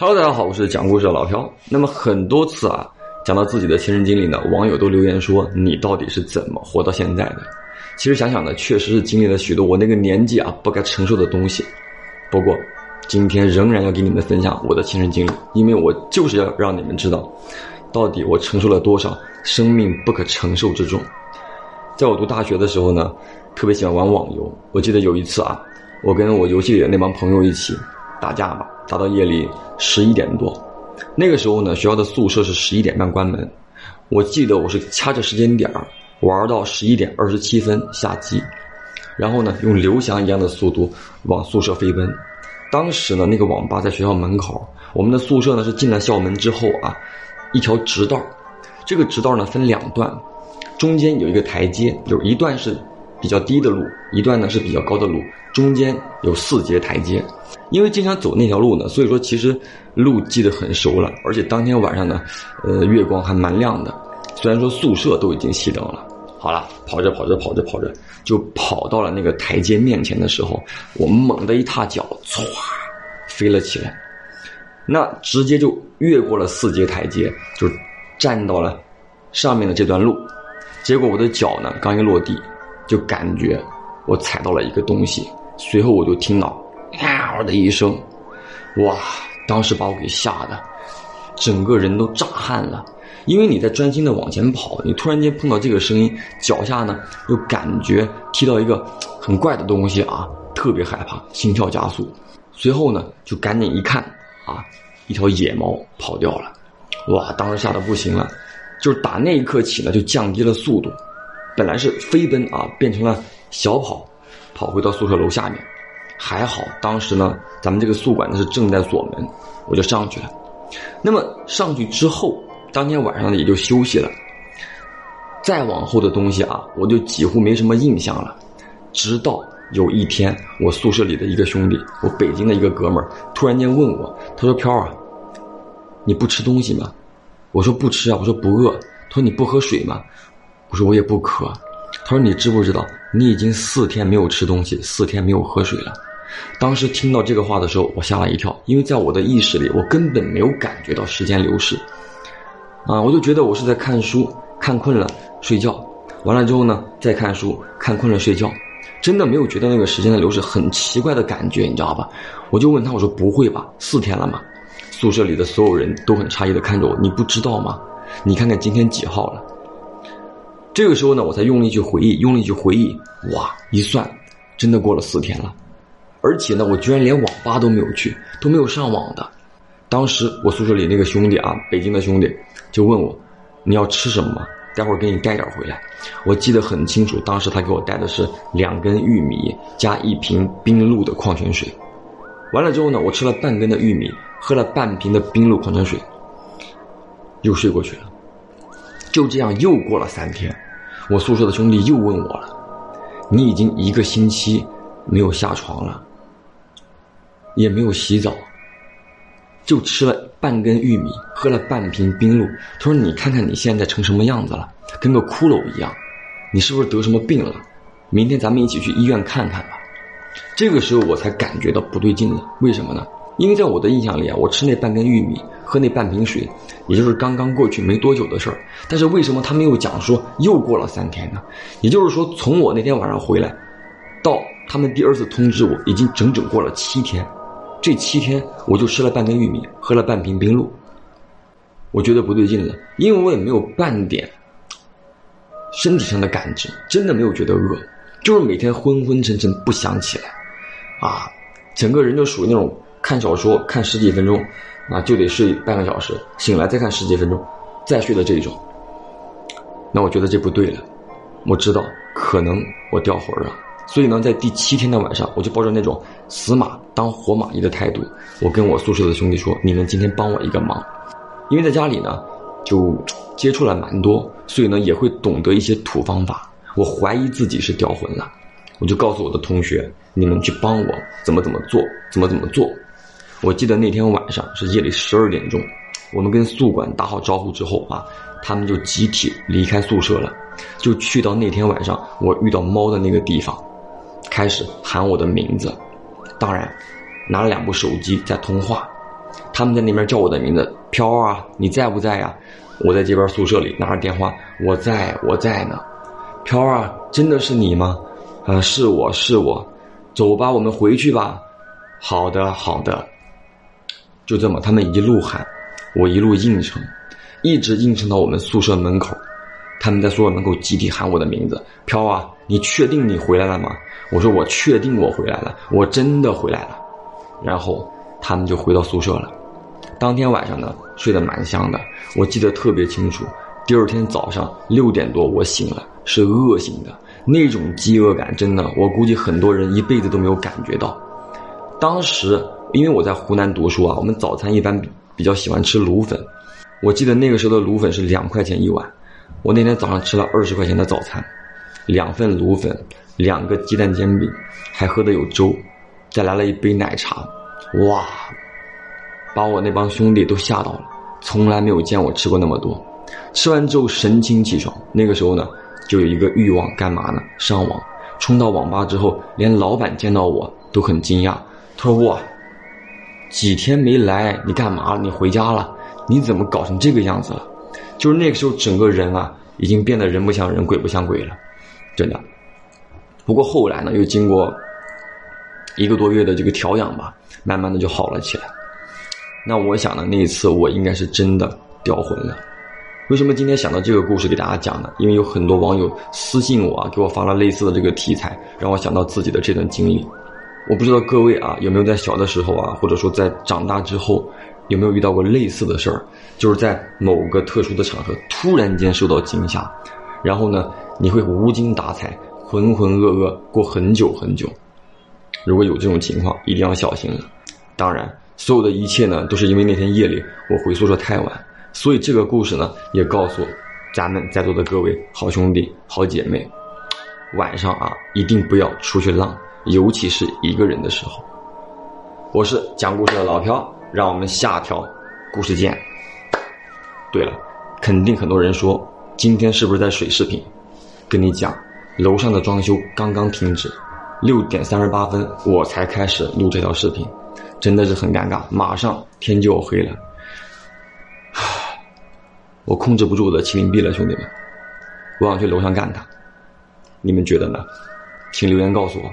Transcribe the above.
Hello，大家好，我是讲故事的老朴。那么很多次啊，讲到自己的亲身经历呢，网友都留言说你到底是怎么活到现在的？其实想想呢，确实是经历了许多我那个年纪啊不该承受的东西。不过，今天仍然要给你们分享我的亲身经历，因为我就是要让你们知道，到底我承受了多少生命不可承受之重。在我读大学的时候呢，特别喜欢玩网游。我记得有一次啊，我跟我游戏里的那帮朋友一起打架吧，打到夜里十一点多。那个时候呢，学校的宿舍是十一点半关门。我记得我是掐着时间点儿玩到十一点二十七分下机，然后呢，用刘翔一样的速度往宿舍飞奔。当时呢，那个网吧在学校门口，我们的宿舍呢是进了校门之后啊，一条直道。这个直道呢分两段。中间有一个台阶，有一段是比较低的路，一段呢是比较高的路，中间有四节台阶。因为经常走那条路呢，所以说其实路记得很熟了。而且当天晚上呢，呃，月光还蛮亮的。虽然说宿舍都已经熄灯了，好了，跑着跑着跑着跑着，就跑到了那个台阶面前的时候，我猛地一踏脚，唰，飞了起来，那直接就越过了四节台阶，就站到了上面的这段路。结果我的脚呢，刚一落地，就感觉我踩到了一个东西，随后我就听到“嗷”的一声，哇！当时把我给吓得，整个人都炸汗了。因为你在专心的往前跑，你突然间碰到这个声音，脚下呢又感觉踢到一个很怪的东西啊，特别害怕，心跳加速。随后呢，就赶紧一看啊，一条野猫跑掉了，哇！当时吓得不行了。就是打那一刻起呢，就降低了速度，本来是飞奔啊，变成了小跑，跑回到宿舍楼下面。还好当时呢，咱们这个宿管呢是正在锁门，我就上去了。那么上去之后，当天晚上呢也就休息了。再往后的东西啊，我就几乎没什么印象了。直到有一天，我宿舍里的一个兄弟，我北京的一个哥们儿，突然间问我，他说：“飘啊，你不吃东西吗？”我说不吃啊，我说不饿。他说你不喝水吗？我说我也不渴。他说你知不知道，你已经四天没有吃东西，四天没有喝水了。当时听到这个话的时候，我吓了一跳，因为在我的意识里，我根本没有感觉到时间流逝。啊，我就觉得我是在看书，看困了睡觉，完了之后呢再看书，看困了睡觉，真的没有觉得那个时间的流逝，很奇怪的感觉，你知道吧？我就问他，我说不会吧，四天了嘛？宿舍里的所有人都很诧异的看着我，你不知道吗？你看看今天几号了？这个时候呢，我才用力去回忆，用力去回忆，哇，一算，真的过了四天了，而且呢，我居然连网吧都没有去，都没有上网的。当时我宿舍里那个兄弟啊，北京的兄弟，就问我，你要吃什么吗？待会儿给你带点回来。我记得很清楚，当时他给我带的是两根玉米加一瓶冰露的矿泉水。完了之后呢，我吃了半根的玉米。喝了半瓶的冰露矿泉水，又睡过去了。就这样又过了三天，我宿舍的兄弟又问我了：“你已经一个星期没有下床了，也没有洗澡，就吃了半根玉米，喝了半瓶冰露。”他说：“你看看你现在成什么样子了，跟个骷髅一样，你是不是得什么病了？明天咱们一起去医院看看吧。”这个时候我才感觉到不对劲了，为什么呢？因为在我的印象里啊，我吃那半根玉米，喝那半瓶水，也就是刚刚过去没多久的事儿。但是为什么他没有讲说又过了三天呢？也就是说，从我那天晚上回来，到他们第二次通知我，已经整整过了七天。这七天我就吃了半根玉米，喝了半瓶冰露。我觉得不对劲了，因为我也没有半点身体上的感知，真的没有觉得饿，就是每天昏昏沉沉不想起来，啊，整个人就属于那种。看小说看十几分钟，啊，就得睡半个小时，醒来再看十几分钟，再睡的这一种。那我觉得这不对了，我知道可能我掉魂了，所以呢，在第七天的晚上，我就抱着那种死马当活马医的态度，我跟我宿舍的兄弟说：“你们今天帮我一个忙，因为在家里呢，就接触了蛮多，所以呢也会懂得一些土方法。我怀疑自己是掉魂了，我就告诉我的同学，你们去帮我怎么怎么做，怎么怎么做。”我记得那天晚上是夜里十二点钟，我们跟宿管打好招呼之后啊，他们就集体离开宿舍了，就去到那天晚上我遇到猫的那个地方，开始喊我的名字，当然，拿了两部手机在通话。他们在那边叫我的名字，飘啊，你在不在呀？我在这边宿舍里拿着电话，我在我在呢。飘啊，真的是你吗？啊，是我是我，走吧，我们回去吧。好的好的，就这么，他们一路喊，我一路应承，一直应承到我们宿舍门口。他们在宿舍门口集体喊我的名字，飘啊，你确定你回来了吗？我说我确定我回来了，我真的回来了。然后他们就回到宿舍了。当天晚上呢，睡得蛮香的，我记得特别清楚。第二天早上六点多我醒了，是饿醒的，那种饥饿感真的，我估计很多人一辈子都没有感觉到。当时因为我在湖南读书啊，我们早餐一般比较喜欢吃卤粉，我记得那个时候的卤粉是两块钱一碗。我那天早上吃了二十块钱的早餐，两份卤粉，两个鸡蛋煎饼，还喝的有粥，再来了一杯奶茶，哇，把我那帮兄弟都吓到了，从来没有见我吃过那么多。吃完之后神清气爽，那个时候呢，就有一个欲望干嘛呢？上网，冲到网吧之后，连老板见到我都很惊讶，他说：“哇，几天没来，你干嘛？你回家了？你怎么搞成这个样子了？”就是那个时候，整个人啊，已经变得人不像人，鬼不像鬼了，真的。不过后来呢，又经过一个多月的这个调养吧，慢慢的就好了起来。那我想呢，那一次我应该是真的掉魂了。为什么今天想到这个故事给大家讲呢？因为有很多网友私信我啊，给我发了类似的这个题材，让我想到自己的这段经历。我不知道各位啊，有没有在小的时候啊，或者说在长大之后。有没有遇到过类似的事儿？就是在某个特殊的场合突然间受到惊吓，然后呢，你会无精打采、浑浑噩噩过很久很久。如果有这种情况，一定要小心了。当然，所有的一切呢，都是因为那天夜里我回宿舍太晚。所以这个故事呢，也告诉咱们在座的各位好兄弟、好姐妹，晚上啊，一定不要出去浪，尤其是一个人的时候。我是讲故事的老朴。让我们下条故事见。对了，肯定很多人说今天是不是在水视频？跟你讲，楼上的装修刚刚停止，六点三十八分我才开始录这条视频，真的是很尴尬，马上天就要黑了。我控制不住我的麒麟臂了，兄弟们，我想去楼上干他，你们觉得呢？请留言告诉我。